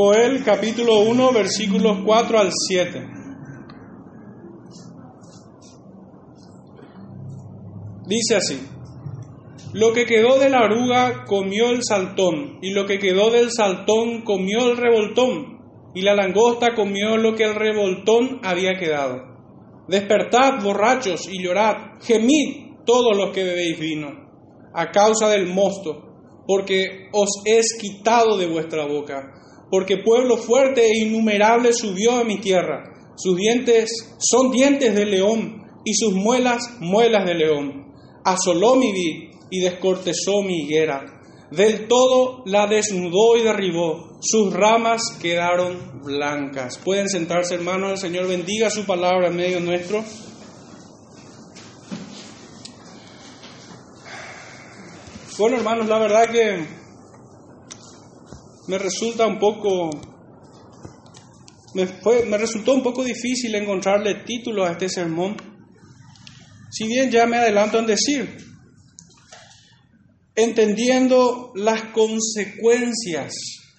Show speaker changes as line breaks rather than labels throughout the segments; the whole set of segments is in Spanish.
Joel capítulo 1 versículos 4 al 7. Dice así, lo que quedó de la oruga comió el saltón, y lo que quedó del saltón comió el revoltón, y la langosta comió lo que el revoltón había quedado. Despertad, borrachos, y llorad, gemid todos los que bebéis vino, a causa del mosto, porque os es quitado de vuestra boca porque pueblo fuerte e innumerable subió a mi tierra. Sus dientes son dientes de león y sus muelas muelas de león. Asoló mi vid y descortezó mi higuera. Del todo la desnudó y derribó. Sus ramas quedaron blancas. Pueden sentarse, hermanos. El Señor bendiga su palabra en medio nuestro. Bueno, hermanos, la verdad que me resulta un poco, me, resultó un poco difícil encontrarle título a este sermón, si bien ya me adelanto en decir, entendiendo las consecuencias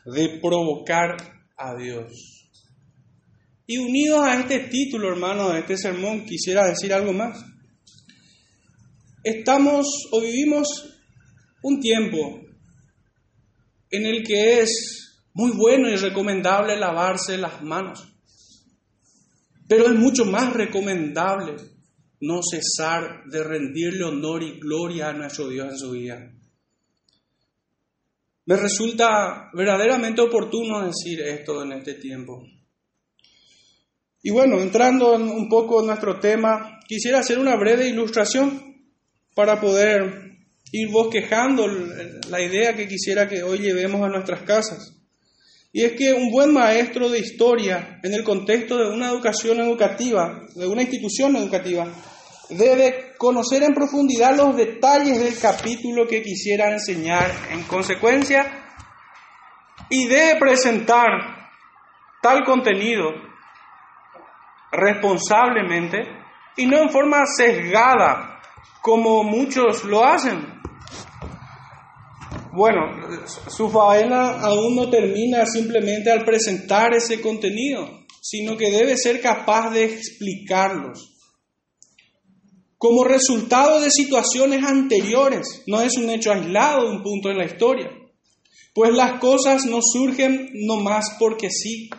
de provocar a Dios. Y unidos a este título, hermano, de este sermón, quisiera decir algo más. Estamos o vivimos un tiempo en el que es muy bueno y recomendable lavarse las manos. Pero es mucho más recomendable no cesar de rendirle honor y gloria a nuestro Dios en su vida. Me resulta verdaderamente oportuno decir esto en este tiempo. Y bueno, entrando un poco en nuestro tema, quisiera hacer una breve ilustración para poder ir bosquejando la idea que quisiera que hoy llevemos a nuestras casas. Y es que un buen maestro de historia, en el contexto de una educación educativa, de una institución educativa, debe conocer en profundidad los detalles del capítulo que quisiera enseñar en consecuencia y debe presentar tal contenido responsablemente y no en forma sesgada como muchos lo hacen. Bueno, su faena aún no termina simplemente al presentar ese contenido, sino que debe ser capaz de explicarlos. Como resultado de situaciones anteriores, no es un hecho aislado un punto en la historia, pues las cosas no surgen nomás porque sí,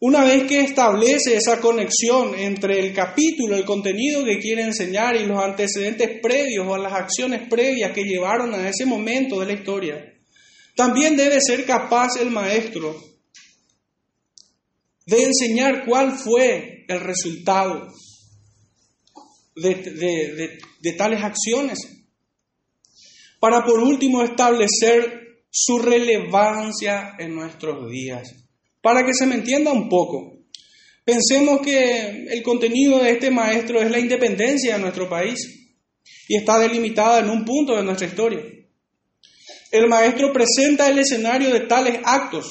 una vez que establece esa conexión entre el capítulo, el contenido que quiere enseñar y los antecedentes previos o las acciones previas que llevaron a ese momento de la historia, también debe ser capaz el maestro de enseñar cuál fue el resultado de, de tales acciones, para por último establecer su relevancia en nuestros días. Para que se me entienda un poco, pensemos que el contenido de este maestro es la independencia de nuestro país y está delimitada en un punto de nuestra historia. El maestro presenta el escenario de tales actos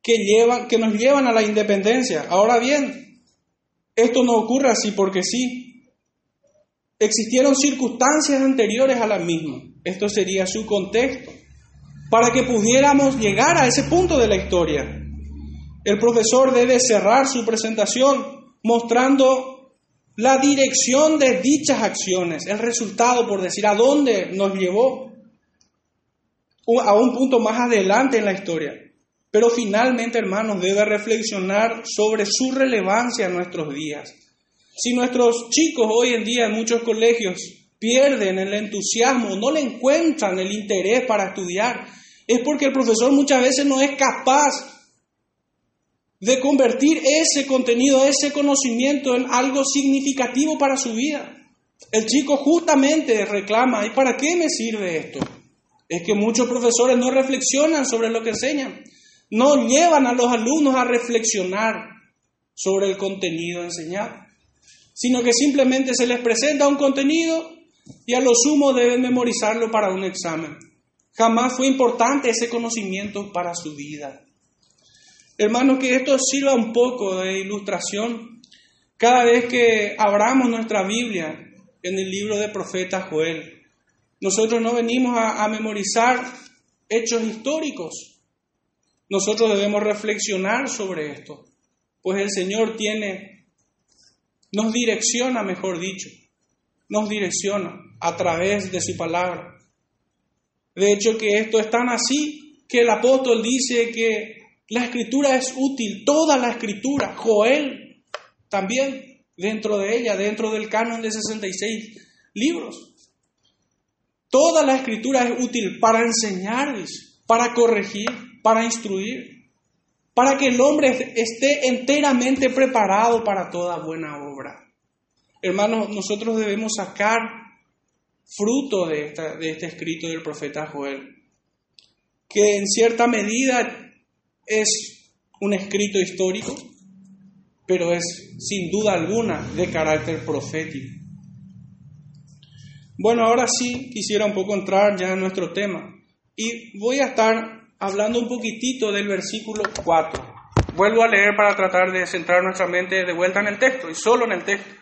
que, llevan, que nos llevan a la independencia. Ahora bien, esto no ocurre así porque sí. Existieron circunstancias anteriores a la misma. Esto sería su contexto para que pudiéramos llegar a ese punto de la historia. El profesor debe cerrar su presentación mostrando la dirección de dichas acciones, el resultado, por decir, a dónde nos llevó a un punto más adelante en la historia. Pero finalmente, hermanos, debe reflexionar sobre su relevancia en nuestros días. Si nuestros chicos hoy en día en muchos colegios pierden el entusiasmo, no le encuentran el interés para estudiar, es porque el profesor muchas veces no es capaz de convertir ese contenido, ese conocimiento en algo significativo para su vida. El chico justamente reclama, ¿y para qué me sirve esto? Es que muchos profesores no reflexionan sobre lo que enseñan, no llevan a los alumnos a reflexionar sobre el contenido enseñado, sino que simplemente se les presenta un contenido y a lo sumo deben memorizarlo para un examen. Jamás fue importante ese conocimiento para su vida. Hermanos, que esto sirva un poco de ilustración cada vez que abramos nuestra Biblia en el libro de profeta Joel. Nosotros no venimos a, a memorizar hechos históricos, nosotros debemos reflexionar sobre esto, pues el Señor tiene, nos direcciona, mejor dicho, nos direcciona a través de su palabra. De hecho, que esto es tan así que el apóstol dice que la escritura es útil, toda la escritura, Joel también dentro de ella, dentro del canon de 66 libros. Toda la escritura es útil para enseñar, para corregir, para instruir, para que el hombre esté enteramente preparado para toda buena obra. Hermanos, nosotros debemos sacar fruto de, de este escrito del profeta Joel, que en cierta medida es un escrito histórico, pero es sin duda alguna de carácter profético. Bueno, ahora sí quisiera un poco entrar ya en nuestro tema y voy a estar hablando un poquitito del versículo 4. Vuelvo a leer para tratar de centrar nuestra mente de vuelta en el texto y solo en el texto.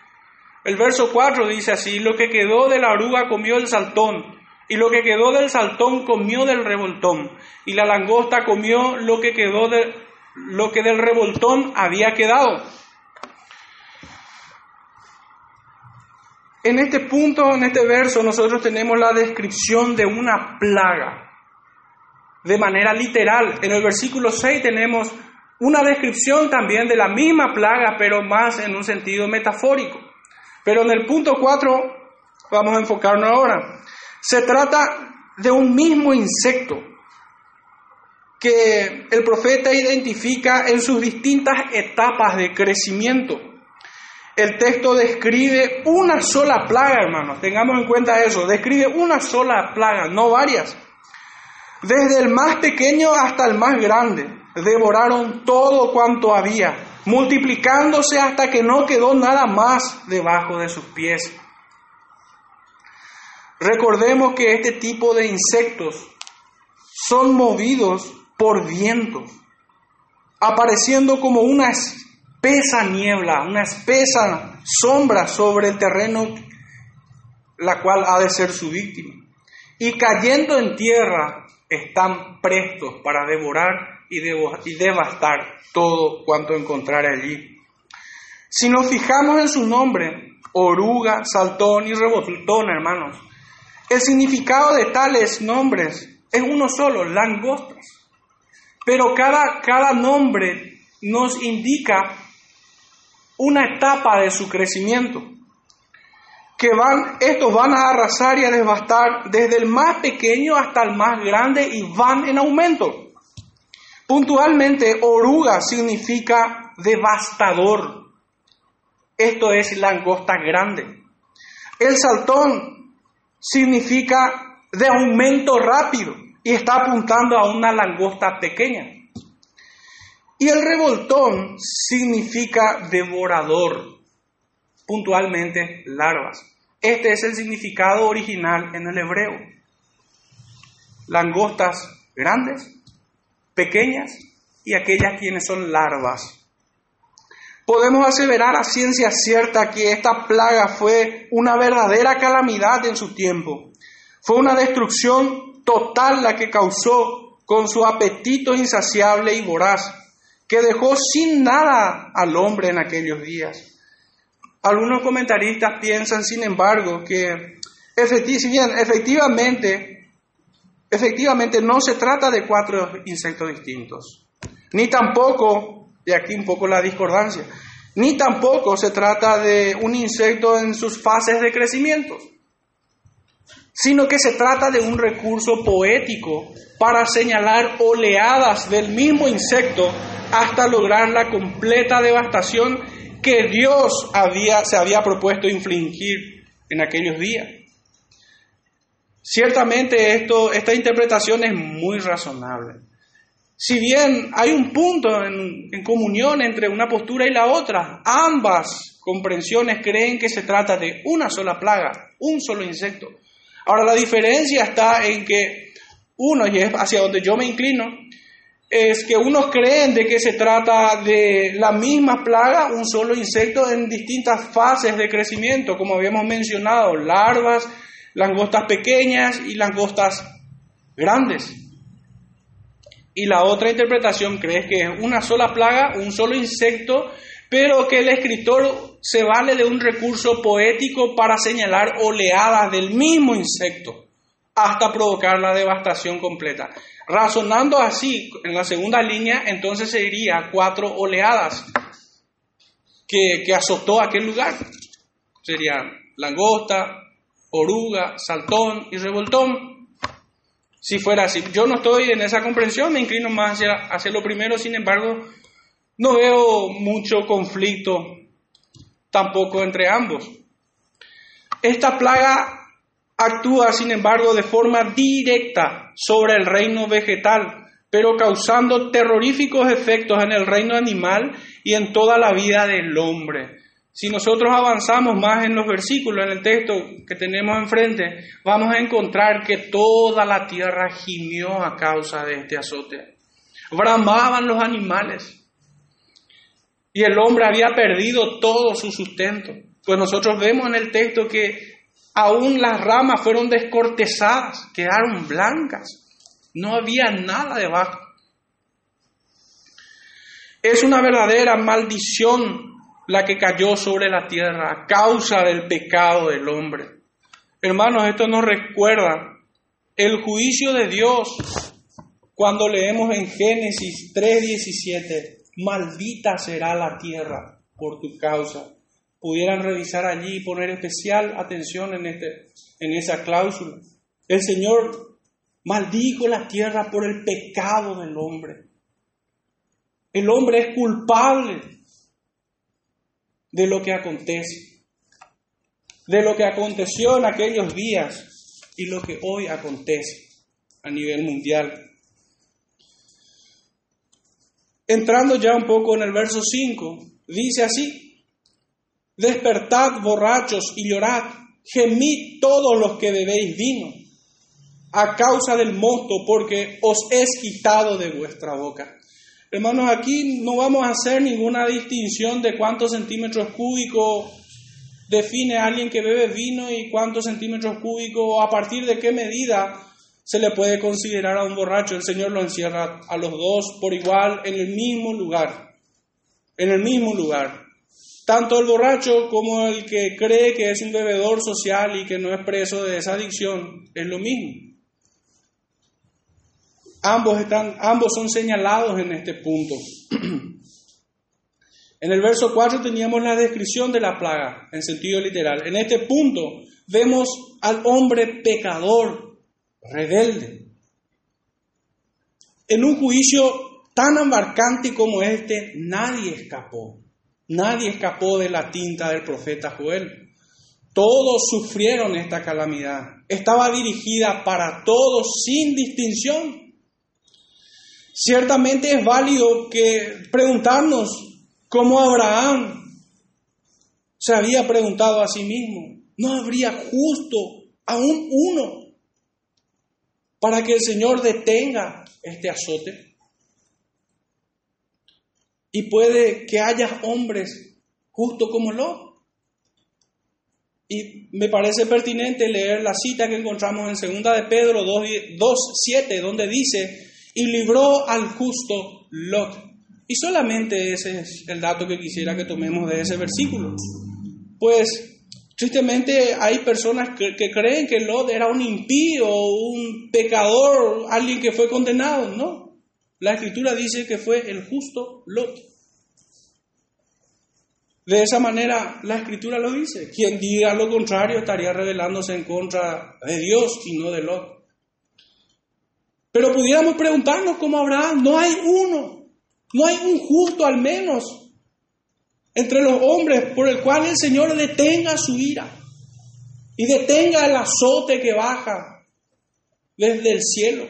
El verso 4 dice así, lo que quedó de la oruga comió el saltón y lo que quedó del saltón comió del revoltón, y la langosta comió lo que quedó de lo que del revoltón había quedado. En este punto, en este verso, nosotros tenemos la descripción de una plaga, de manera literal. En el versículo 6 tenemos una descripción también de la misma plaga, pero más en un sentido metafórico. Pero en el punto 4 vamos a enfocarnos ahora. Se trata de un mismo insecto que el profeta identifica en sus distintas etapas de crecimiento. El texto describe una sola plaga, hermanos, tengamos en cuenta eso, describe una sola plaga, no varias. Desde el más pequeño hasta el más grande, devoraron todo cuanto había, multiplicándose hasta que no quedó nada más debajo de sus pies. Recordemos que este tipo de insectos son movidos por viento, apareciendo como una espesa niebla, una espesa sombra sobre el terreno, la cual ha de ser su víctima. Y cayendo en tierra, están prestos para devorar y, devastar todo cuanto encontrar allí. Si nos fijamos en su nombre, oruga, saltón y rebotón, hermanos, el significado de tales nombres es uno solo, langostas. Pero cada, cada nombre nos indica una etapa de su crecimiento. Que van, estos van a arrasar y a devastar desde el más pequeño hasta el más grande y van en aumento. Puntualmente, oruga significa devastador. Esto es langosta grande. El saltón significa de aumento rápido y está apuntando a una langosta pequeña. Y el revoltón significa devorador, puntualmente larvas. Este es el significado original en el hebreo. Langostas grandes, pequeñas y aquellas quienes son larvas podemos aseverar a ciencia cierta que esta plaga fue una verdadera calamidad en su tiempo. Fue una destrucción total la que causó con su apetito insaciable y voraz, que dejó sin nada al hombre en aquellos días. Algunos comentaristas piensan, sin embargo, que efectivamente, efectivamente no se trata de cuatro insectos distintos, ni tampoco y aquí un poco la discordancia. Ni tampoco se trata de un insecto en sus fases de crecimiento, sino que se trata de un recurso poético para señalar oleadas del mismo insecto hasta lograr la completa devastación que Dios había, se había propuesto infligir en aquellos días. Ciertamente esto, esta interpretación es muy razonable. Si bien hay un punto en, comunión entre una postura y la otra, ambas comprensiones creen que se trata de una sola plaga, un solo insecto. Ahora la diferencia está en que uno, y es hacia donde yo me inclino, es que unos creen de que se trata de la misma plaga, un solo insecto en distintas fases de crecimiento, como habíamos mencionado, larvas, langostas pequeñas y langostas grandes. Y la otra interpretación crees que es una sola plaga, un solo insecto, pero que el escritor se vale de un recurso poético para señalar oleadas del mismo insecto hasta provocar la devastación completa. Razonando así, en la segunda línea, entonces se diría cuatro oleadas que, que azotó aquel lugar. Serían langosta, oruga, saltón y revoltón. Si fuera así, yo no estoy en esa comprensión, me inclino más hacia, hacia lo primero, sin embargo, no veo mucho conflicto tampoco entre ambos. Esta plaga actúa, sin embargo, de forma directa sobre el reino vegetal, pero causando terroríficos efectos en el reino animal y en toda la vida del hombre. Si nosotros avanzamos más en los versículos, en el texto que tenemos enfrente, vamos a encontrar que toda la tierra gimió a causa de este azote. Bramaban los animales. Y el hombre había perdido todo su sustento. Pues nosotros vemos en el texto que aún las ramas fueron descortezadas, quedaron blancas. No había nada debajo. Es una verdadera maldición la que cayó sobre la tierra a causa del pecado del hombre. Hermanos, esto nos recuerda el juicio de Dios cuando leemos en Génesis 3:17, maldita será la tierra por tu causa. Pudieran revisar allí y poner especial atención en, este, en esa cláusula. El Señor maldijo la tierra por el pecado del hombre. El hombre es culpable de lo que acontece, de lo que aconteció en aquellos días y lo que hoy acontece a nivel mundial. Entrando ya un poco en el verso 5, dice así, despertad borrachos y llorad, gemid todos los que bebéis vino, a causa del mosto, porque os es quitado de vuestra boca. Hermanos, aquí no vamos a hacer ninguna distinción de cuántos centímetros cúbicos define alguien que bebe vino y cuántos centímetros cúbicos, a partir de qué medida se le puede considerar a un borracho. El Señor lo encierra a los dos por igual en el mismo lugar. En el mismo lugar. Tanto el borracho como el que cree que es un bebedor social y que no es preso de esa adicción es lo mismo. Ambos, están, ambos son señalados en este punto. En el verso 4 teníamos la descripción de la plaga en sentido literal. En este punto vemos al hombre pecador, rebelde. En un juicio tan embarcante como este, nadie escapó. Nadie escapó de la tinta del profeta Joel. Todos sufrieron esta calamidad. Estaba dirigida para todos sin distinción. Ciertamente es válido que preguntarnos cómo Abraham se había preguntado a sí mismo, ¿no habría justo aún uno para que el Señor detenga este azote? Y puede que haya hombres justo como lo. Y me parece pertinente leer la cita que encontramos en 2 de Pedro 2.7, donde dice, y libró al justo Lot. Y solamente ese es el dato que quisiera que tomemos de ese versículo. Pues tristemente hay personas que, creen que Lot era un impío, un pecador, alguien que fue condenado. No, la escritura dice que fue el justo Lot. De esa manera la escritura lo dice. Quien diga lo contrario estaría rebelándose en contra de Dios y no de Lot. Pero pudiéramos preguntarnos como Abraham, no hay uno, no hay un justo al menos entre los hombres por el cual el Señor detenga su ira y detenga el azote que baja desde el cielo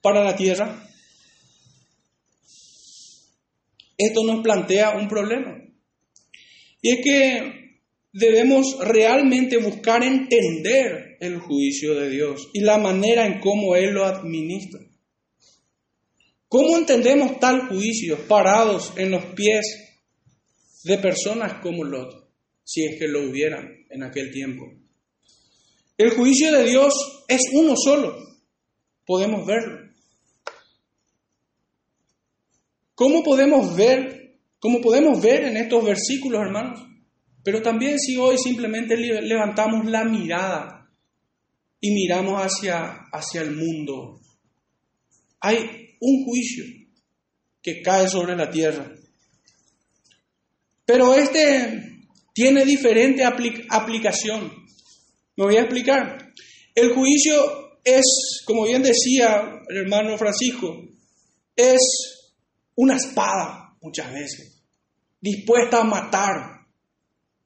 para la tierra. Esto nos plantea un problema. Y es que debemos realmente buscar entender el juicio de Dios y la manera en cómo Él lo administra. ¿Cómo entendemos tal juicio parados en los pies de personas como Lot, si es que lo hubieran en aquel tiempo? El juicio de Dios es uno solo, podemos verlo. ¿Cómo podemos ver, cómo podemos ver en estos versículos, hermanos? Pero también si hoy simplemente levantamos la mirada y miramos hacia, hacia el mundo, hay un juicio que cae sobre la tierra. Pero este tiene diferente aplicación. Me voy a explicar. El juicio es, como bien decía el hermano Francisco, es una espada muchas veces, dispuesta a matar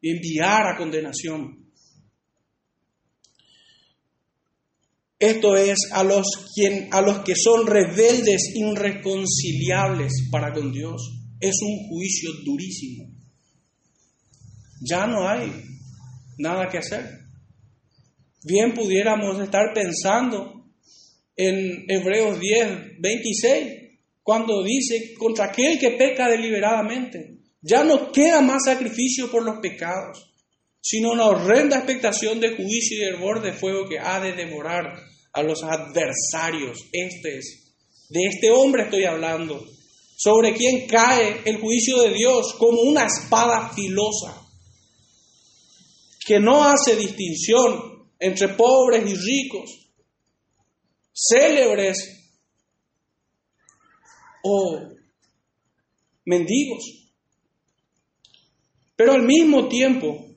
y enviar a condenación. Esto es a los, quien, a los que son rebeldes, irreconciliables para con Dios. Es un juicio durísimo. Ya no hay nada que hacer. Bien pudiéramos estar pensando en Hebreos 10, 26, cuando dice, contra aquel que peca deliberadamente, ya no queda más sacrificio por los pecados, sino una horrenda expectación de juicio y hervor de fuego que ha de devorar a los adversarios. Este es, de este hombre estoy hablando, sobre quien cae el juicio de Dios como una espada filosa, que no hace distinción entre pobres y ricos, célebres o mendigos. Pero al mismo tiempo,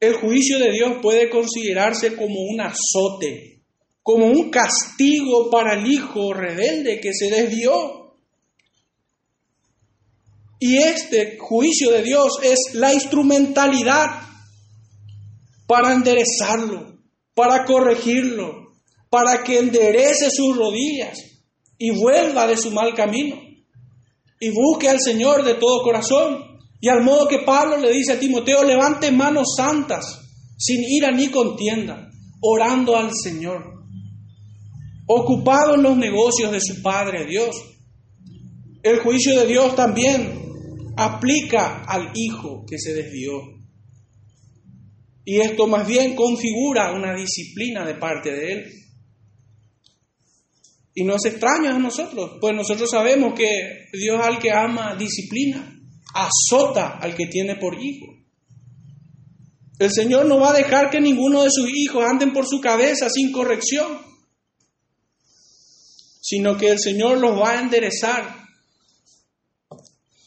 el juicio de Dios puede considerarse como un azote, como un castigo para el hijo rebelde que se desvió. Y este juicio de Dios es la instrumentalidad para enderezarlo, para corregirlo, para que enderece sus rodillas y vuelva de su mal camino y busque al Señor de todo corazón y al modo que Pablo le dice a Timoteo, levante manos santas, sin ira ni contienda, orando al Señor, ocupado en los negocios de su Padre Dios. El juicio de Dios también aplica al Hijo que se desvió. Y esto más bien configura una disciplina de parte de Él. Y no es extraño a nosotros, pues nosotros sabemos que Dios al que ama disciplina azota al que tiene por hijo. El Señor no va a dejar que ninguno de sus hijos anden por su cabeza sin corrección, sino que el Señor los va a enderezar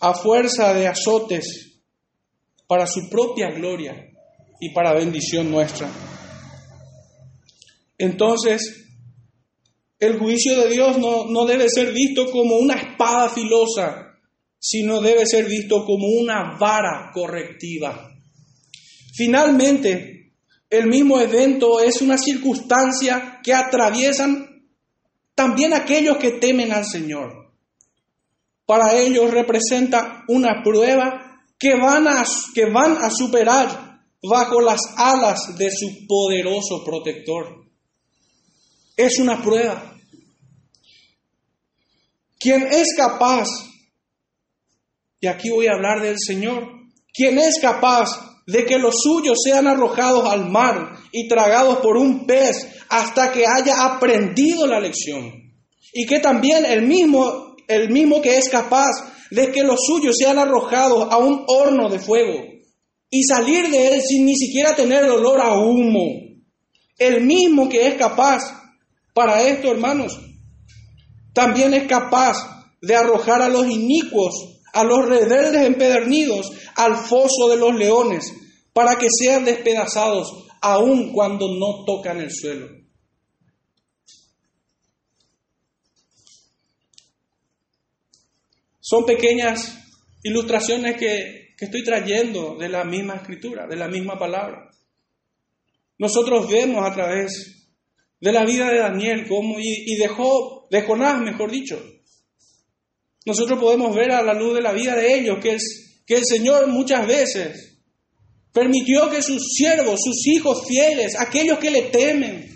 a fuerza de azotes para su propia gloria y para bendición nuestra. Entonces, el juicio de Dios no, no debe ser visto como una espada filosa sino debe ser visto como una vara correctiva. Finalmente, el mismo evento es una circunstancia que atraviesan también aquellos que temen al Señor. Para ellos representa una prueba que van a, que van a superar bajo las alas de su poderoso protector. Es una prueba. Quien es capaz y aquí voy a hablar del Señor, quien es capaz de que los suyos sean arrojados al mar y tragados por un pez hasta que haya aprendido la lección. Y que también el mismo, el mismo que es capaz de que los suyos sean arrojados a un horno de fuego y salir de él sin ni siquiera tener olor a humo. El mismo que es capaz para esto, hermanos, también es capaz de arrojar a los inicuos a los rebeldes empedernidos al foso de los leones, para que sean despedazados aun cuando no tocan el suelo. Son pequeñas ilustraciones que, que, estoy trayendo de la misma escritura, de la misma palabra. Nosotros vemos a través de la vida de Daniel como, y, y de de Jonás, mejor dicho, nosotros podemos ver a la luz de la vida de ellos que, es, que el Señor muchas veces permitió que sus siervos, sus hijos fieles, aquellos que le temen,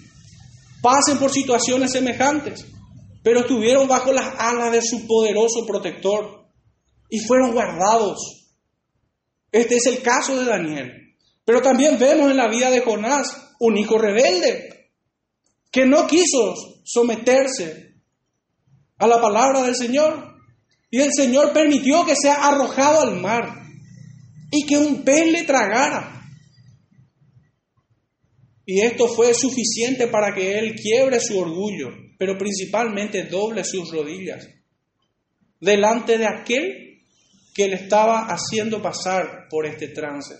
pasen por situaciones semejantes, pero estuvieron bajo las alas de su poderoso protector y fueron guardados. Este es el caso de Daniel. Pero también vemos en la vida de Jonás un hijo rebelde que no quiso someterse a la palabra del Señor Y el Señor permitió que sea arrojado al mar y que un pez le tragara. Y esto fue suficiente para que él quiebre su orgullo, pero principalmente doble sus rodillas delante de aquel que le estaba haciendo pasar por este trance.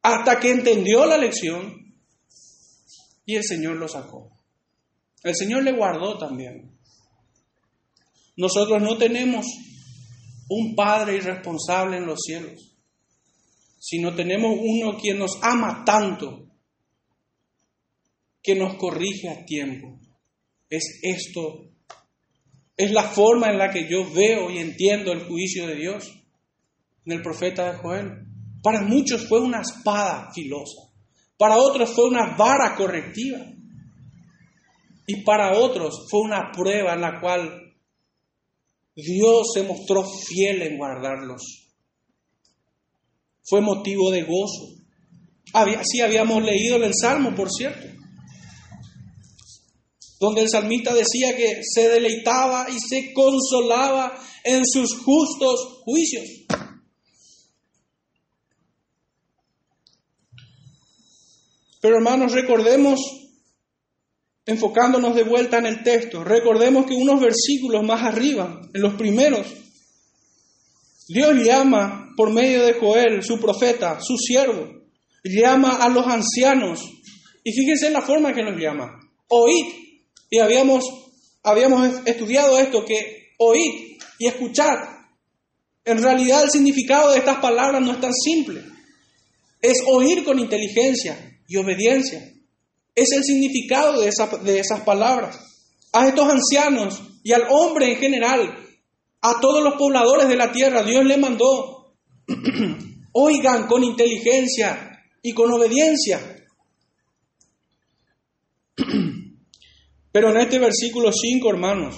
Hasta que entendió la lección y el Señor lo sacó. El Señor le guardó también. Nosotros no tenemos un Padre irresponsable en los cielos, sino tenemos uno quien nos ama tanto que nos corrige a tiempo. Es esto, es la forma en la que yo veo y entiendo el juicio de Dios en el profeta de Joel. Para muchos fue una espada filosa, para otros fue una vara correctiva y para otros fue una prueba en la cual Dios se mostró fiel en guardarlos. Fue motivo de gozo. Así habíamos leído en el Salmo, por cierto donde el salmista decía que se deleitaba y se consolaba en sus justos juicios. Pero hermanos, recordemos, enfocándonos de vuelta en el texto, recordemos que unos versículos más arriba, en los primeros, Dios llama por medio de Joel, su profeta, su siervo, llama a los ancianos. Y fíjense en la forma que los llama. Oíd y habíamos, habíamos estudiado esto, que oír y escuchar, en realidad el significado de estas palabras no es tan simple. Es oír con inteligencia y obediencia. Es el significado de, de esas palabras. A estos ancianos y al hombre en general, a todos los pobladores de la tierra, Dios le mandó, oigan con inteligencia y con obediencia. Pero en este versículo 5, hermanos,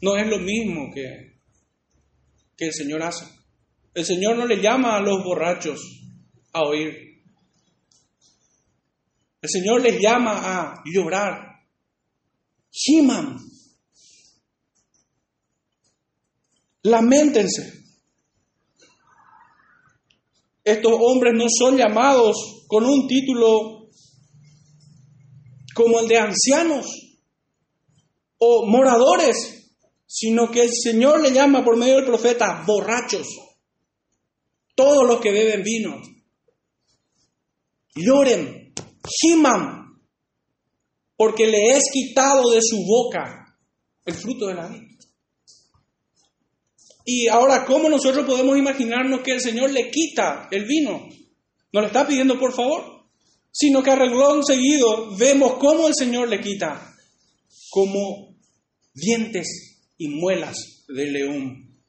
no es lo mismo que, que el Señor hace. El Señor no le llama a los borrachos a oír. El Señor les llama a llorar. Shiman. Lamentense. Estos hombres no son llamados con un título como el de ancianos o moradores, sino que el Señor le llama por medio del profeta borrachos, todos los que beben vino. Lloren, giman, porque le es quitado de su boca el fruto de la vida. Y ahora, ¿cómo nosotros podemos imaginarnos que el Señor le quita el vino? ¿Nos lo está pidiendo por favor? sino que a seguido vemos cómo el Señor le quita como dientes y muelas de león.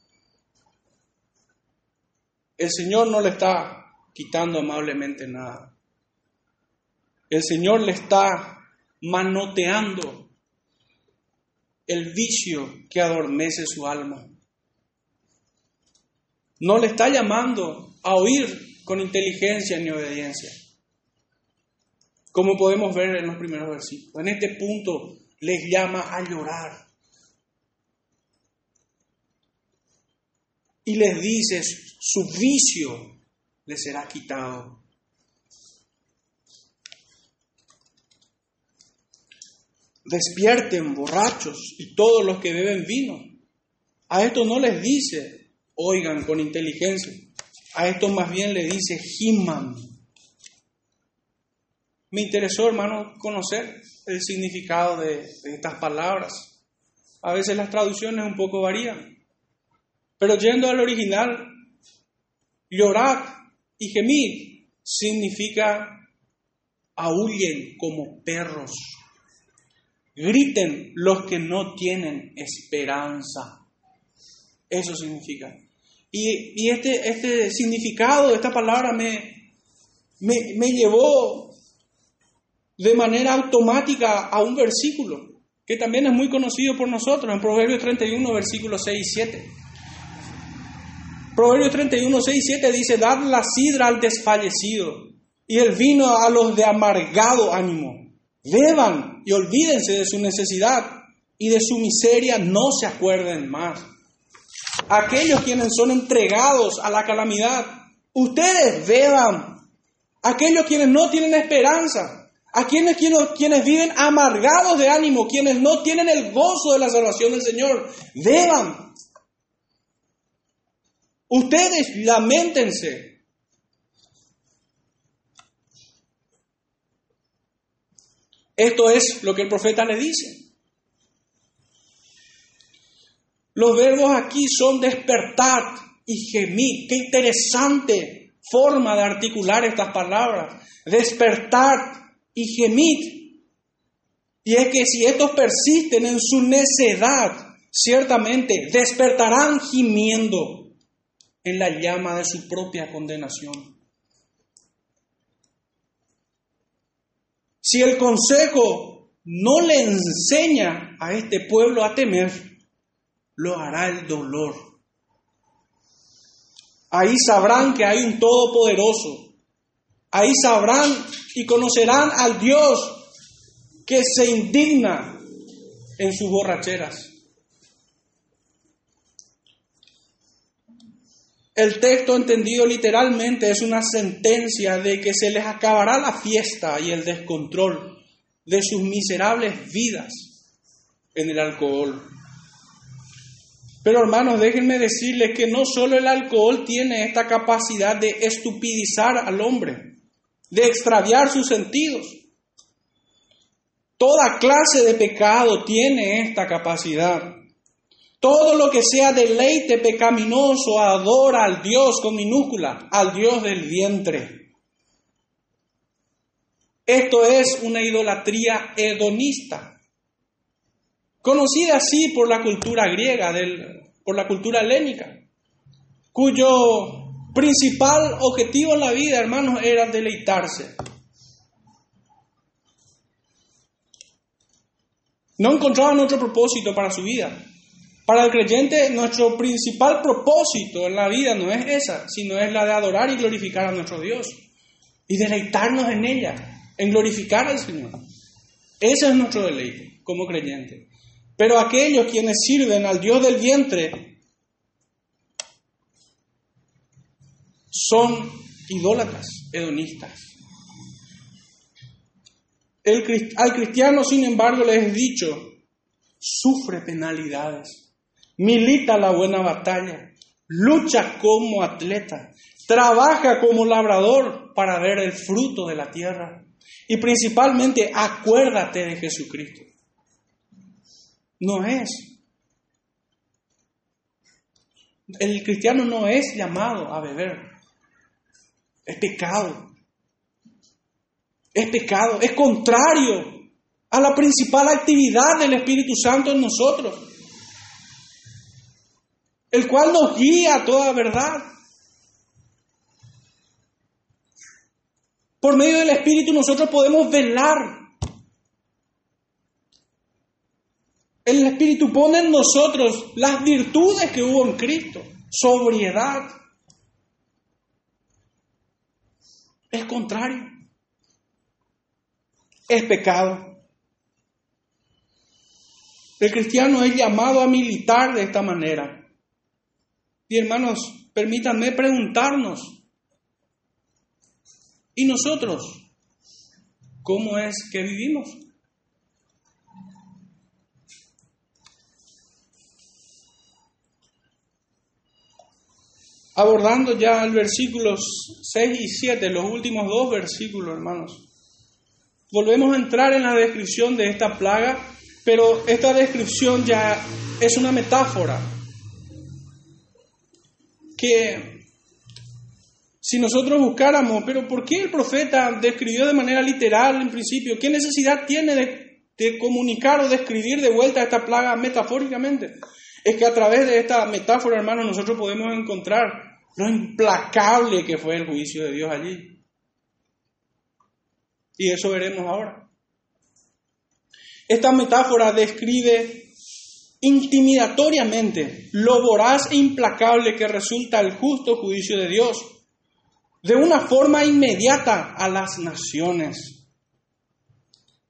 El Señor no le está quitando amablemente nada. El Señor le está manoteando el vicio que adormece su alma. No le está llamando a oír con inteligencia ni obediencia como podemos ver en los primeros versículos. En este punto les llama a llorar. Y les dice, su vicio les será quitado. Despierten borrachos y todos los que beben vino. A esto no les dice, oigan con inteligencia. A esto más bien le dice, giman me interesó, hermano, conocer el significado de, estas palabras. A veces las traducciones un poco varían. Pero yendo al original, llorar y gemir significa aúllen como perros. Griten los que no tienen esperanza. Eso significa. Y, este, este significado esta palabra me, me, me llevó de manera automática a un versículo que también es muy conocido por nosotros en Proverbios 31, versículos 6 y 7. Proverbios 31, 6 y 7 dice, dad la sidra al desfallecido y el vino a los de amargado ánimo. Beban y olvídense de su necesidad y de su miseria no se acuerden más. aquellos quienes son entregados a la calamidad. Ustedes beban, aquellos quienes no tienen esperanza, a quienes, quienes viven amargados de ánimo, quienes no tienen el gozo de la salvación del Señor, beban. Ustedes lamentense. Esto es lo que el profeta le dice. Los verbos aquí son despertar y gemir. Qué interesante forma de articular estas palabras. Despertar y gemir. Y es que si estos persisten en su necedad, ciertamente despertarán gimiendo en la llama de su propia condenación. Si el consejo no le enseña a este pueblo a temer, lo hará el dolor. Ahí sabrán que hay un todopoderoso. Ahí sabrán y conocerán al Dios que se indigna en sus borracheras. El texto entendido literalmente es una sentencia de que se les acabará la fiesta y el descontrol de sus miserables vidas en el alcohol. Pero hermanos, déjenme decirles que no solo el alcohol tiene esta capacidad de estupidizar al hombre, de extraviar sus sentidos. Toda clase de pecado tiene esta capacidad. Todo lo que sea deleite pecaminoso adora al Dios con minúscula, al Dios del vientre. Esto es una idolatría hedonista conocida así por la cultura griega, por la cultura helénica, cuyo principal objetivo en la vida, hermanos, era deleitarse. No encontraban otro propósito para su vida. Para el creyente, nuestro principal propósito en la vida no es esa, sino es la de adorar y glorificar a nuestro Dios y deleitarnos en ella, en glorificar al Señor. Ese es nuestro deleite como creyente. Pero aquellos quienes sirven al Dios del vientre son idólatras, hedonistas. al cristiano, sin embargo, les he dicho, sufre penalidades, milita la buena batalla, lucha como atleta, trabaja como labrador para ver el fruto de la tierra y principalmente acuérdate de Jesucristo. No es. El cristiano no es llamado a beber. Es pecado. Es pecado. Es contrario a la principal actividad del Espíritu Santo en nosotros. El cual nos guía a toda verdad. Por medio del Espíritu nosotros podemos velar El Espíritu pone en nosotros las virtudes que hubo en Cristo. Sobriedad. Es contrario. Es pecado. El cristiano es llamado a militar de esta manera. Y hermanos, permítanme preguntarnos, ¿y nosotros cómo es que vivimos? abordando ya el versículos 6 y 7, los últimos dos versículos, hermanos. Volvemos a entrar en la descripción de esta plaga, pero esta descripción ya es una metáfora que si nosotros buscáramos, pero ¿por qué el profeta describió de manera literal en principio? ¿Qué necesidad tiene de, de comunicar o de escribir de vuelta esta plaga metafóricamente? Es que a través de esta metáfora, hermanos, nosotros podemos encontrar lo implacable que fue el juicio de Dios allí. Y eso veremos ahora. Esta metáfora describe intimidatoriamente lo voraz e implacable que resulta el justo juicio de Dios, de una forma inmediata a las naciones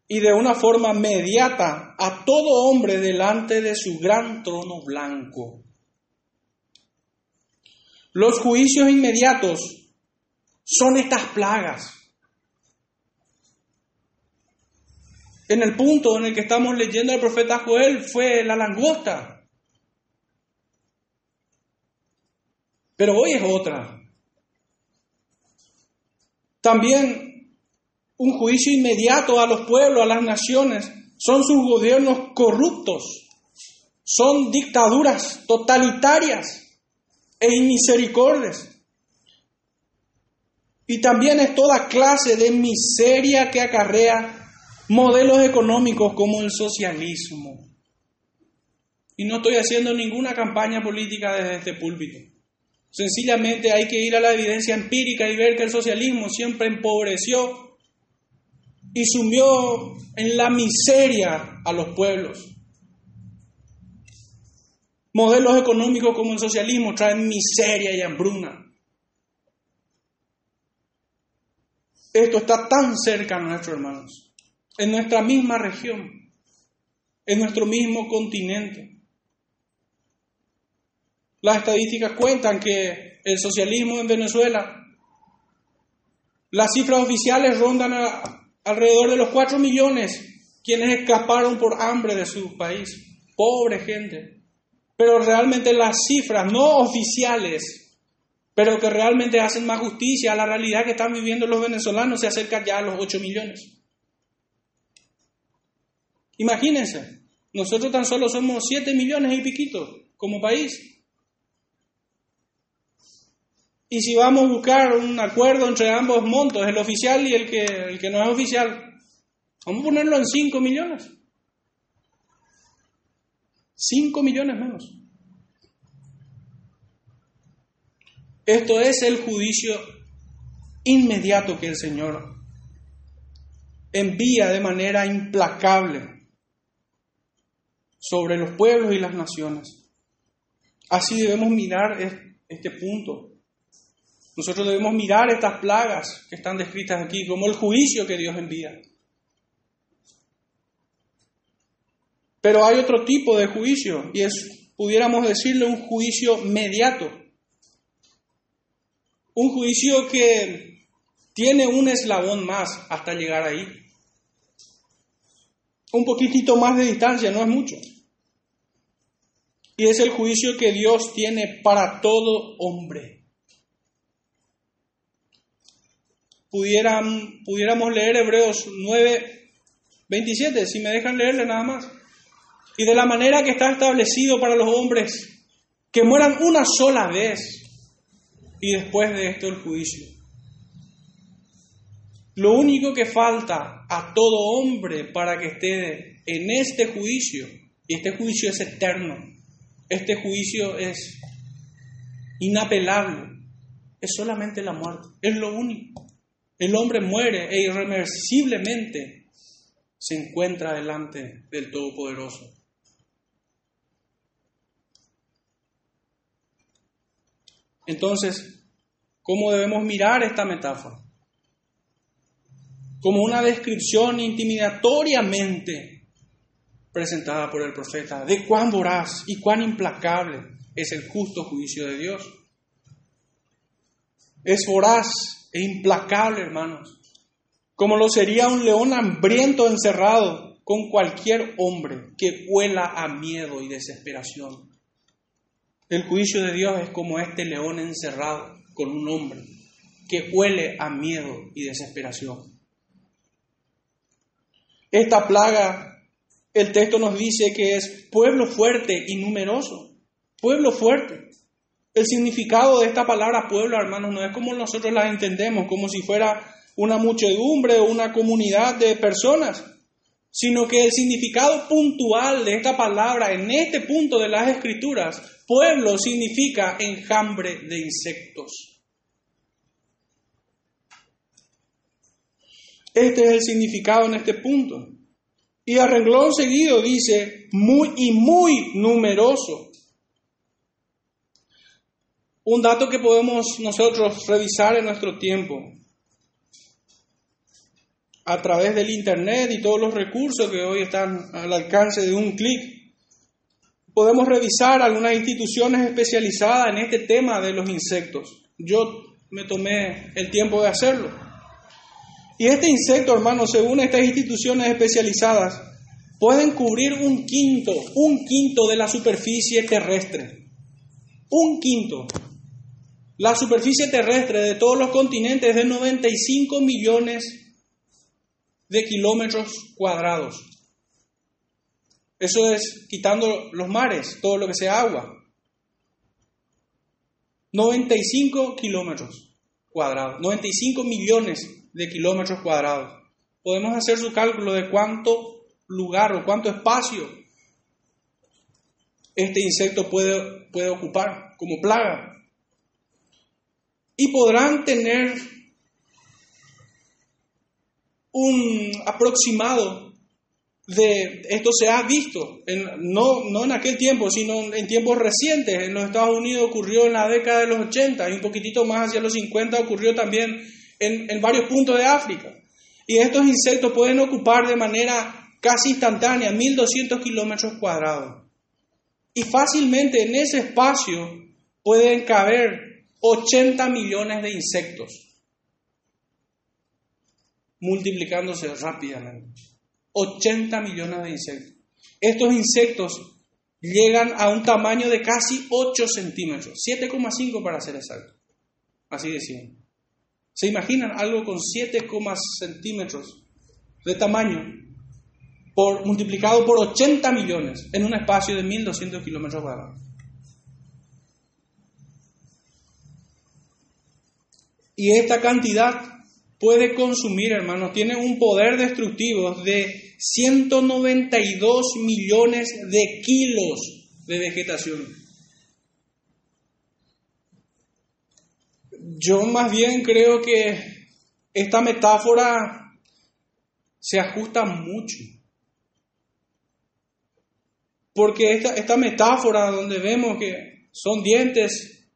y de una forma inmediata a todo hombre delante de su gran trono blanco. Los juicios inmediatos son estas plagas. En el punto en el que estamos leyendo al profeta Joel fue la langosta. Pero hoy es otra. También un juicio inmediato a los pueblos, a las naciones, son sus gobiernos corruptos, son dictaduras totalitarias e inmisericordias. Y también es toda clase de miseria que acarrea modelos económicos como el socialismo. Y no estoy haciendo ninguna campaña política desde este púlpito. Sencillamente hay que ir a la evidencia empírica y ver que el socialismo siempre empobreció y sumió en la miseria a los pueblos. Modelos económicos como el socialismo traen miseria y hambruna. Esto está tan cerca a nuestros hermanos en nuestra misma región, en nuestro mismo continente. Las estadísticas cuentan que el socialismo en Venezuela, las cifras oficiales rondan alrededor de los 4 millones quienes escaparon por hambre de su país. Pobre gente. Pero realmente las cifras no oficiales, pero que realmente hacen más justicia a la realidad que están viviendo los venezolanos, se acercan ya a los 8 millones. Imagínense, nosotros tan solo somos 7 millones y piquito como país. Y si vamos a buscar un acuerdo entre ambos montos, el oficial y el que, el que no es oficial, vamos a ponerlo en 5 millones. 5 millones menos. Esto es el juicio inmediato que el Señor envía de manera implacable sobre los pueblos y las naciones. Así debemos mirar este punto. Nosotros debemos mirar estas plagas que están descritas aquí como el juicio que Dios envía. Pero hay otro tipo de juicio y es, pudiéramos decirle, un juicio mediato. Un juicio que tiene un eslabón más hasta llegar ahí. Un poquitito más de distancia, no es mucho. Y es el juicio que Dios tiene para todo hombre. Pudiéramos leer Hebreos 9, 27, si me dejan leerle nada más. Y de la manera que está establecido para los hombres, que mueran una sola vez y después de esto el juicio. Lo único que falta a todo hombre para que esté en este juicio, y este juicio es eterno, este juicio es inapelable. Es solamente la muerte. Es lo único. El hombre muere e irreversiblemente se encuentra delante del Todopoderoso. Entonces, ¿cómo debemos mirar esta metáfora? Como una descripción intimidatoriamente presentada por el profeta, de cuán voraz y cuán implacable es el justo juicio de Dios. Es voraz e implacable, hermanos, como lo sería un león hambriento encerrado con cualquier hombre que huela a miedo y desesperación. El juicio de Dios es como este león encerrado con un hombre que huele a miedo y desesperación. Esta plaga el texto nos dice que es pueblo fuerte y numeroso. Pueblo fuerte. El significado de esta palabra pueblo, hermanos, no es como nosotros la entendemos, como si fuera una muchedumbre o una comunidad de personas, sino que el significado puntual de esta palabra en este punto de las escrituras, pueblo significa enjambre de insectos. Este es el significado en este punto. Y a renglón seguido dice, muy y muy numeroso. Un dato que podemos nosotros revisar en nuestro tiempo a través del Internet y todos los recursos que hoy están al alcance de un clic. podemos revisar algunas instituciones especializadas en este tema de los insectos. Yo me tomé el tiempo de hacerlo. Y este insecto, hermano, según estas instituciones especializadas, pueden cubrir un quinto, un quinto de la superficie terrestre. Un quinto. La superficie terrestre de todos los continentes es de 95 millones de kilómetros cuadrados. Eso es quitando los mares, todo lo que sea agua. 95 kilómetros cuadrados, 95 millones de kilómetros cuadrados. Podemos hacer su cálculo de cuánto lugar o cuánto espacio este insecto puede, puede ocupar como plaga. Y podrán tener un aproximado de esto se ha visto, en, no, no en aquel tiempo, sino en tiempos recientes. En los Estados Unidos ocurrió en la década de los 80 y un poquitito más hacia los 50 ocurrió también en, varios puntos de África. Y estos insectos pueden ocupar de manera casi instantánea 1200 kilómetros cuadrados. Y fácilmente en ese espacio pueden caber 80 millones de insectos, multiplicándose rápidamente. 80 millones de insectos. Estos insectos llegan a un tamaño de casi 8 centímetros, 7,5 para ser exacto. Así decían. ¿Se imaginan algo con 7, centímetros de tamaño por, multiplicado por 80 millones en un espacio de 1.200 kilómetros cuadrados? Y esta cantidad puede consumir, hermanos, tiene un poder destructivo de 192 millones de kilos de vegetación. Yo más bien creo que esta metáfora se ajusta mucho. Porque esta, metáfora donde vemos que son dientes,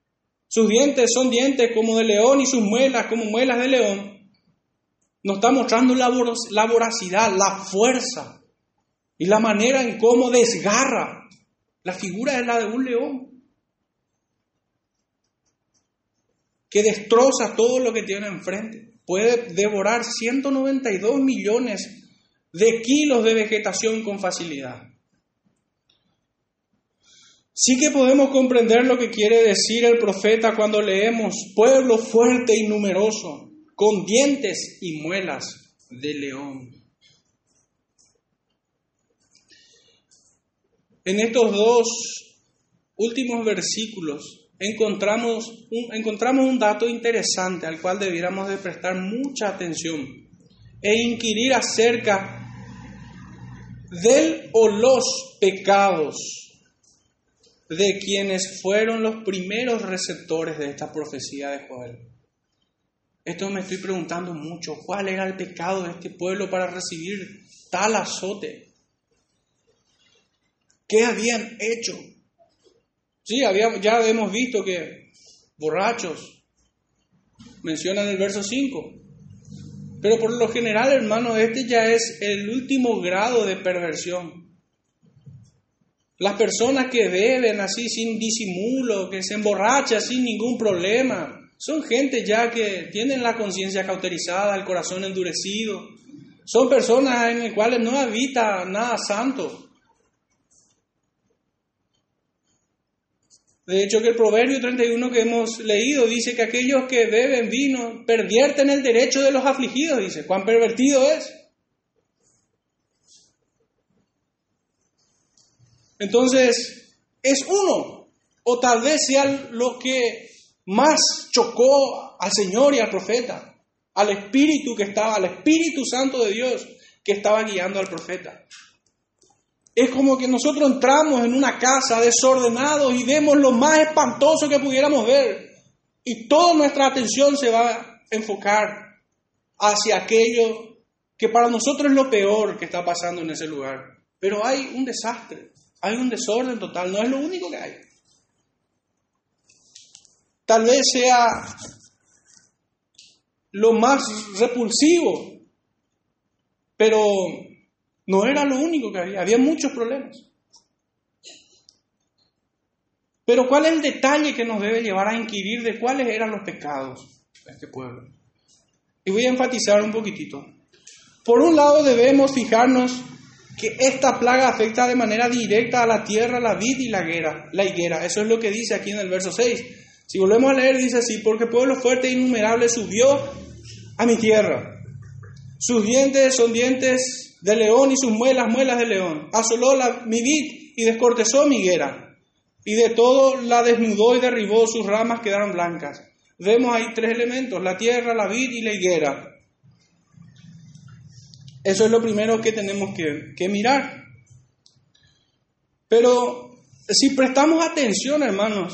sus dientes son dientes como de león y sus muelas como muelas de león, nos está mostrando la, voracidad, la fuerza y la manera en cómo desgarra. La figura es la de un león que destroza todo lo que tiene enfrente. Puede devorar 192 millones de kilos de vegetación con facilidad. Sí que podemos comprender lo que quiere decir el profeta cuando leemos pueblo fuerte y numeroso, con dientes y muelas de león. En estos dos últimos versículos encontramos un, encontramos un dato interesante al cual debiéramos de prestar mucha atención e inquirir acerca del o los pecados de quienes fueron los primeros receptores de esta profecía de Joel. Esto me estoy preguntando mucho. ¿Cuál era el pecado de este pueblo para recibir tal azote? ¿Qué habían hecho? Sí, ya hemos visto que borrachos, mencionan el verso 5. Pero por lo general, hermano, este ya es el último grado de perversión. Las personas que beben así sin disimulo, que se emborrachan sin ningún problema, son gente ya que tienen la conciencia cauterizada, el corazón endurecido. Son personas en las cuales no habita nada santo. De hecho, que el Proverbio 31 que hemos leído dice que aquellos que beben vino pervierten el derecho de los afligidos, dice. ¿Cuán pervertido es? Entonces, es uno, o tal vez sea lo que más chocó al Señor y al profeta, al Espíritu que estaba, al Espíritu Santo de Dios que estaba guiando al profeta. Es como que nosotros entramos en una casa desordenados y vemos lo más espantoso que pudiéramos ver. Y toda nuestra atención se va a enfocar hacia aquello que para nosotros es lo peor que está pasando en ese lugar. Pero hay un desastre, hay un desorden total, no es lo único que hay. Tal vez sea lo más repulsivo, pero no era lo único que había, había muchos problemas. Pero ¿cuál es el detalle que nos debe llevar a inquirir de cuáles eran los pecados de este pueblo? Y voy a enfatizar un poquitito. Por un lado debemos fijarnos que esta plaga afecta de manera directa a la tierra, la vid y la higuera. La higuera. Eso es lo que dice aquí en el verso 6. Si volvemos a leer, dice así, porque pueblo fuerte e innumerable subió a mi tierra. Sus dientes son dientes de león y sus muelas, muelas de león. Asoló la, mi vid y descortezó mi higuera. Y de todo la desnudó y derribó, sus ramas quedaron blancas. Vemos ahí tres elementos, la tierra, la vid y la higuera. Eso es lo primero que tenemos que, que mirar. Pero si prestamos atención, hermanos,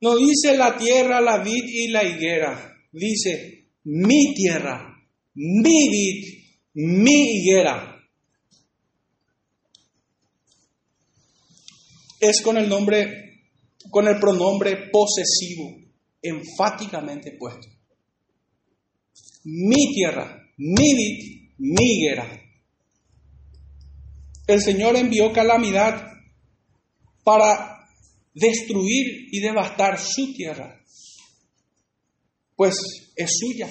no dice la tierra, la vid y la higuera. Dice mi tierra, mi vid, mi higuera. Es con el nombre, con el pronombre posesivo, enfáticamente puesto. Mi tierra, mi vid, mi higuera. El Señor envió calamidad para destruir y devastar su tierra, pues es suya.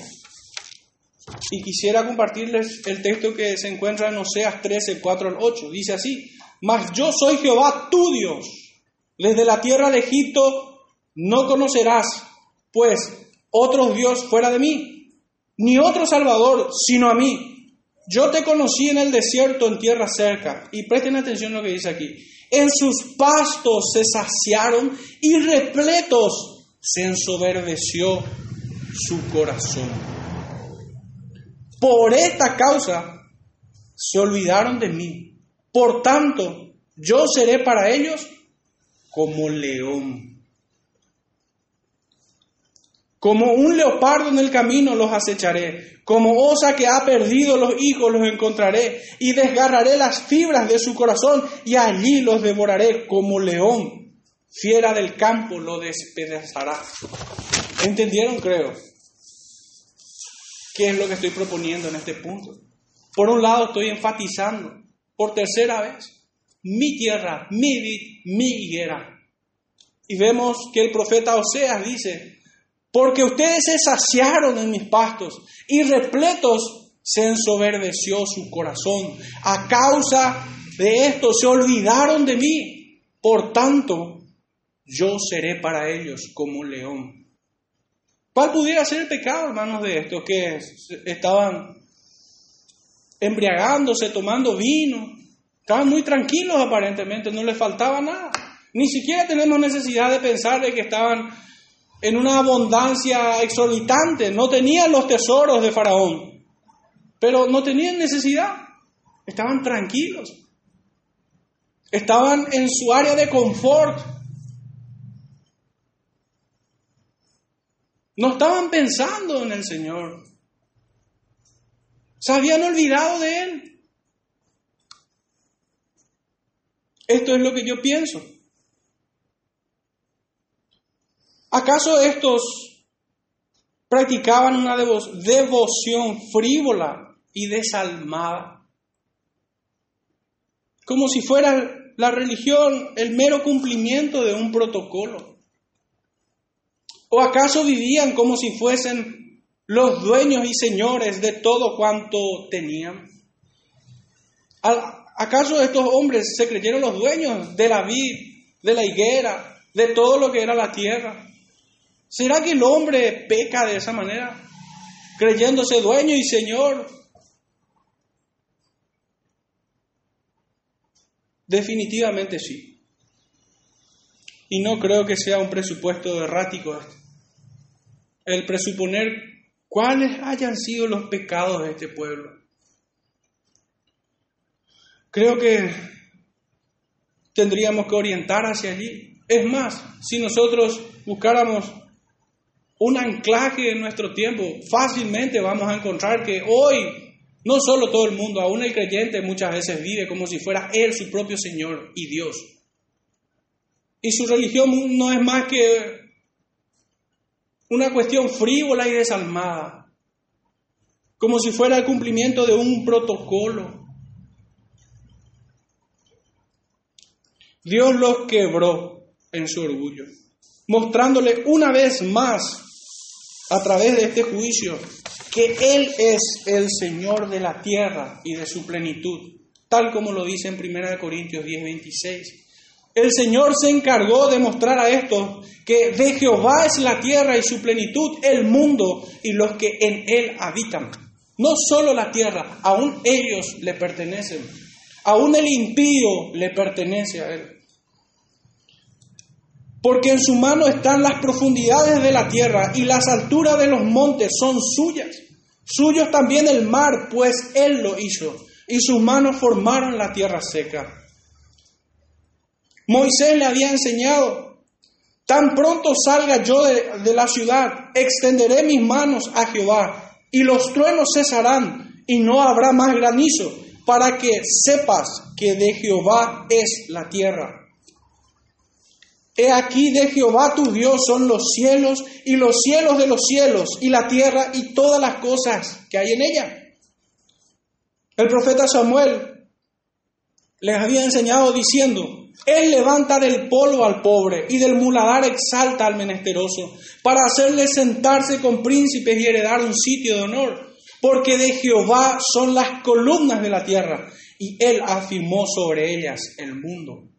Y quisiera compartirles el texto que se encuentra en Oseas 13, 4 al 8. Dice así, mas yo soy Jehová tu Dios. Desde la tierra de Egipto no conocerás, pues, otro Dios fuera de mí, ni otro Salvador sino a mí. Yo te conocí en el desierto, en tierra cerca. Y presten atención a lo que dice aquí. En sus pastos se saciaron y repletos se ensoberbeció su corazón. Por esta causa se olvidaron de mí. Por tanto, yo seré para ellos como león. Como un leopardo en el camino los acecharé, como osa que ha perdido los hijos los encontraré, y desgarraré las fibras de su corazón, y allí los devoraré como león. Fiera del campo lo despedazará. ¿Entendieron, creo? ¿Qué es lo que estoy proponiendo en este punto? Por un lado estoy enfatizando, por tercera vez, mi tierra, mi vid, mi higuera. Y vemos que el profeta Oseas dice, porque ustedes se saciaron en mis pastos y repletos se ensoberbeció su corazón. A causa de esto se olvidaron de mí. Por tanto, yo seré para ellos como un león. ¿Cuál pudiera ser el pecado, hermanos, de estos que estaban embriagándose, tomando vino? Estaban muy tranquilos aparentemente, no les faltaba nada. Ni siquiera tenemos necesidad de pensar de que estaban en una abundancia exorbitante, no tenían los tesoros de Faraón, pero no tenían necesidad, estaban tranquilos, estaban en su área de confort, no estaban pensando en el Señor, se habían olvidado de Él. Esto es lo que yo pienso. ¿Acaso estos practicaban una devoción frívola y desalmada? Como si fuera la religión el mero cumplimiento de un protocolo. ¿O acaso vivían como si fuesen los dueños y señores de todo cuanto tenían? ¿Acaso estos hombres se creyeron los dueños de la vid, de la higuera, de todo lo que era la tierra? ¿Será que el hombre peca de esa manera? Creyéndose dueño y señor. Definitivamente sí. Y no creo que sea un presupuesto errático este. El presuponer cuáles hayan sido los pecados de este pueblo. Creo que tendríamos que orientar hacia allí. Es más, si nosotros buscáramos un anclaje en nuestro tiempo, fácilmente vamos a encontrar que hoy no solo todo el mundo, aún el creyente muchas veces vive como si fuera Él su propio Señor y Dios. Y su religión no es más que una cuestión frívola y desalmada, como si fuera el cumplimiento de un protocolo. Dios los quebró en su orgullo, mostrándole una vez más a través de este juicio que Él es el Señor de la tierra y de su plenitud, tal como lo dice en 1 Corintios 10, 26. El Señor se encargó de mostrar a estos que de Jehová es la tierra y su plenitud, el mundo y los que en él habitan. No solo la tierra, aún ellos le pertenecen. Aún el impío le pertenece a él. Porque en su mano están las profundidades de la tierra y las alturas de los montes son suyas. Suyos también el mar, pues él lo hizo, y sus manos formaron la tierra seca. Moisés le había enseñado, tan pronto salga yo de, la ciudad, extenderé mis manos a Jehová, y los truenos cesarán, y no habrá más granizo, para que sepas que de Jehová es la tierra. He aquí de Jehová tu Dios son los cielos y los cielos de los cielos y la tierra y todas las cosas que hay en ella. El profeta Samuel les había enseñado diciendo, él levanta del polvo al pobre y del muladar exalta al menesteroso, para hacerle sentarse con príncipes y heredar un sitio de honor, porque de Jehová son las columnas de la tierra, y él afirmó sobre ellas el mundo.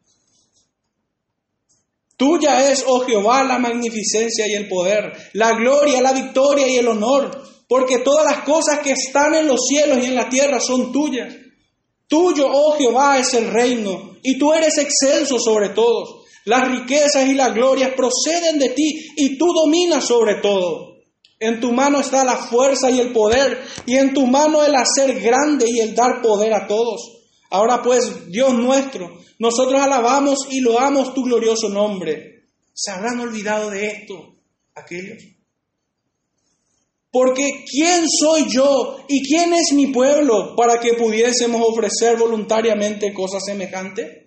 Tuya es, oh Jehová, la magnificencia y el poder, la gloria, la victoria y el honor, porque todas las cosas que están en los cielos y en la tierra son tuyas. Tuyo, oh Jehová, es el reino, y tú eres excelso sobre todos. Las riquezas y las glorias proceden de ti, y tú dominas sobre todo. En tu mano está la fuerza y el poder, y en tu mano el hacer grande y el dar poder a todos. Ahora pues, Dios nuestro, nosotros alabamos y loamos tu glorioso nombre. ¿Se habrán olvidado de esto aquellos? Porque ¿quién soy yo y quién es mi pueblo para que pudiésemos ofrecer voluntariamente cosas semejantes?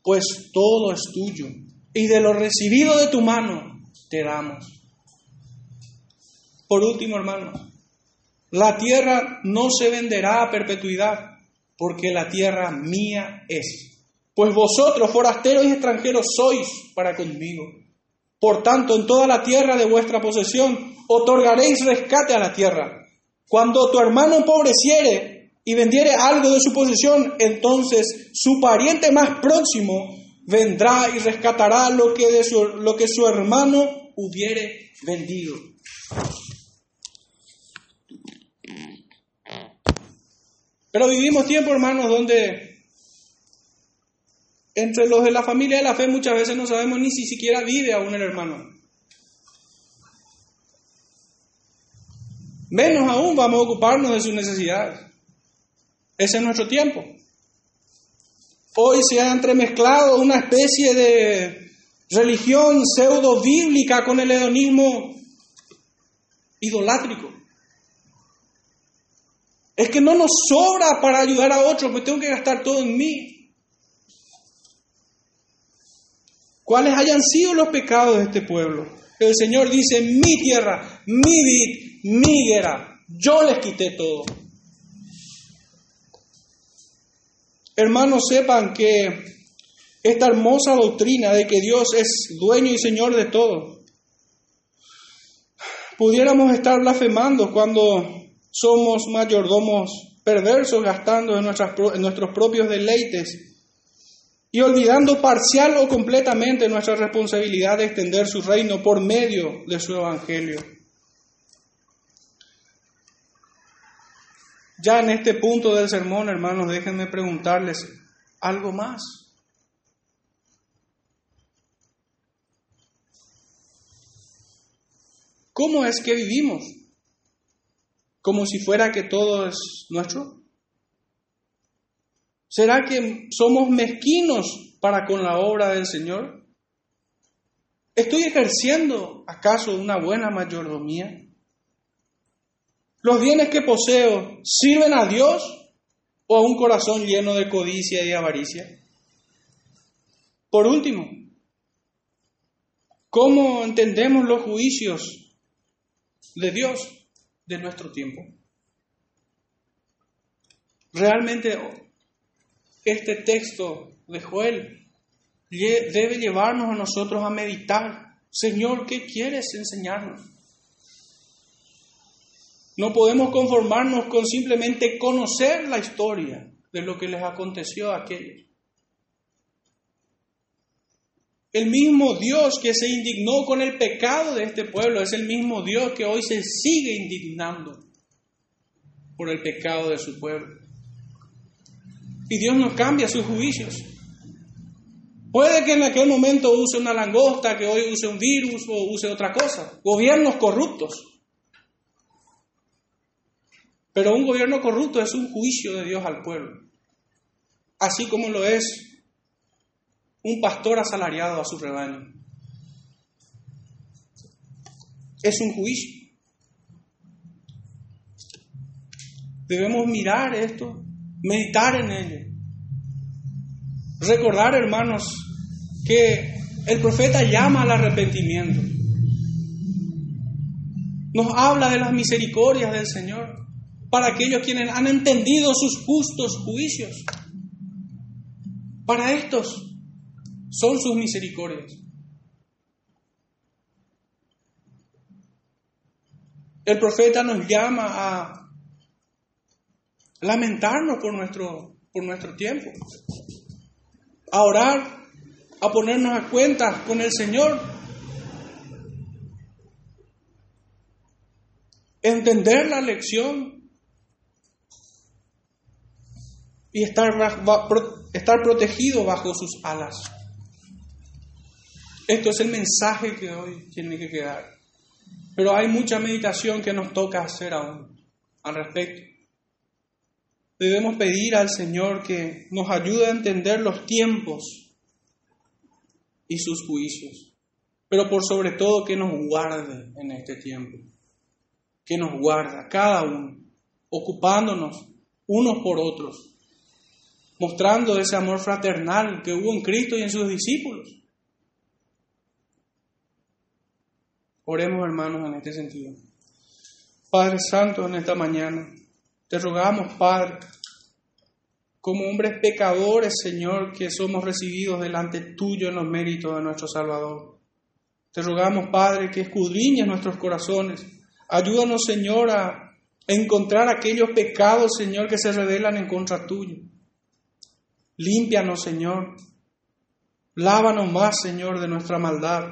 Pues todo es tuyo y de lo recibido de tu mano te damos. Por último, hermano, la tierra no se venderá a perpetuidad, porque la tierra mía es. Pues vosotros, forasteros y extranjeros, sois para conmigo. Por tanto, en toda la tierra de vuestra posesión, otorgaréis rescate a la tierra. Cuando tu hermano empobreciere y vendiere algo de su posesión, entonces su pariente más próximo vendrá y rescatará lo que, de su, lo que su hermano hubiere vendido. Pero vivimos tiempos, hermanos, donde entre los de la familia de la fe muchas veces no sabemos ni si siquiera vive aún el hermano. menos aún vamos a ocuparnos de sus necesidades. Ese es nuestro tiempo. Hoy se ha entremezclado una especie de religión pseudo bíblica con el hedonismo idolátrico. Es que no nos sobra para ayudar a otros, pues tengo que gastar todo en mí. ¿Cuáles hayan sido los pecados de este pueblo? El Señor dice, mi tierra, mi vid, mi yo les quité todo. Hermanos, sepan que esta hermosa doctrina de que Dios es dueño y Señor de todo, pudiéramos estar blasfemando cuando somos mayordomos perversos gastando en, en nuestros propios deleites y olvidando parcial o completamente nuestra responsabilidad de extender su reino por medio de su evangelio. Ya en este punto del sermón, hermanos, déjenme preguntarles algo más. ¿Cómo es que vivimos? ¿Como si fuera que todo es nuestro? ¿Será que somos mezquinos para con la obra del Señor? ¿Estoy ejerciendo acaso una buena mayordomía? ¿Los bienes que poseo sirven a Dios o a un corazón lleno de codicia y avaricia? Por último, ¿cómo entendemos los juicios de Dios de nuestro tiempo? Realmente este texto de Joel debe llevarnos a nosotros a meditar. Señor, ¿qué quieres enseñarnos? No podemos conformarnos con simplemente conocer la historia de lo que les aconteció a aquellos. El mismo Dios que se indignó con el pecado de este pueblo es el mismo Dios que hoy se sigue indignando por el pecado de su pueblo. Y Dios no cambia sus juicios. Puede que en aquel momento use una langosta, que hoy use un virus o use otra cosa. Gobiernos corruptos. Pero un gobierno corrupto es un juicio de Dios al pueblo, así como lo es un pastor asalariado a su rebaño. Es un juicio. Debemos mirar esto, meditar en ello. Recordar, hermanos, que el profeta llama al arrepentimiento. Nos habla de las misericordias del Señor para aquellos quienes han entendido sus justos juicios. Para estos son sus misericordias. El profeta nos llama a lamentarnos por nuestro, por nuestro tiempo, a orar, a ponernos a cuenta con el Señor, entender la lección y estar, estar protegido bajo sus alas. Esto es el mensaje que hoy tiene que quedar. Pero hay mucha meditación que nos toca hacer aún al respecto. Debemos pedir al Señor que nos ayude a entender los tiempos y sus juicios, pero por sobre todo que nos guarde en este tiempo, que nos guarda cada uno, ocupándonos unos por otros mostrando ese amor fraternal que hubo en Cristo y en sus discípulos. Oremos hermanos en este sentido. Padre Santo, en esta mañana, te rogamos, Padre, como hombres pecadores, Señor, que somos recibidos delante tuyo en los méritos de nuestro Salvador. Te rogamos, Padre, que escudriñes nuestros corazones. Ayúdanos, Señor, a encontrar aquellos pecados, Señor, que se revelan en contra tuyo. Límpianos, Señor. Lávanos más, Señor, de nuestra maldad.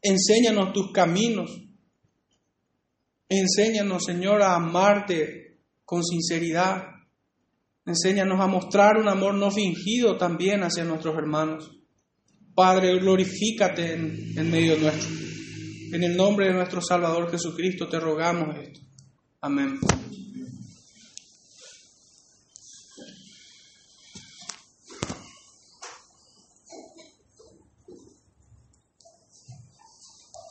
Enséñanos tus caminos. Enséñanos, Señor, a amarte con sinceridad. Enséñanos a mostrar un amor no fingido también hacia nuestros hermanos. Padre, glorifícate en, en medio nuestro. En el nombre de nuestro Salvador Jesucristo te rogamos esto. Amén.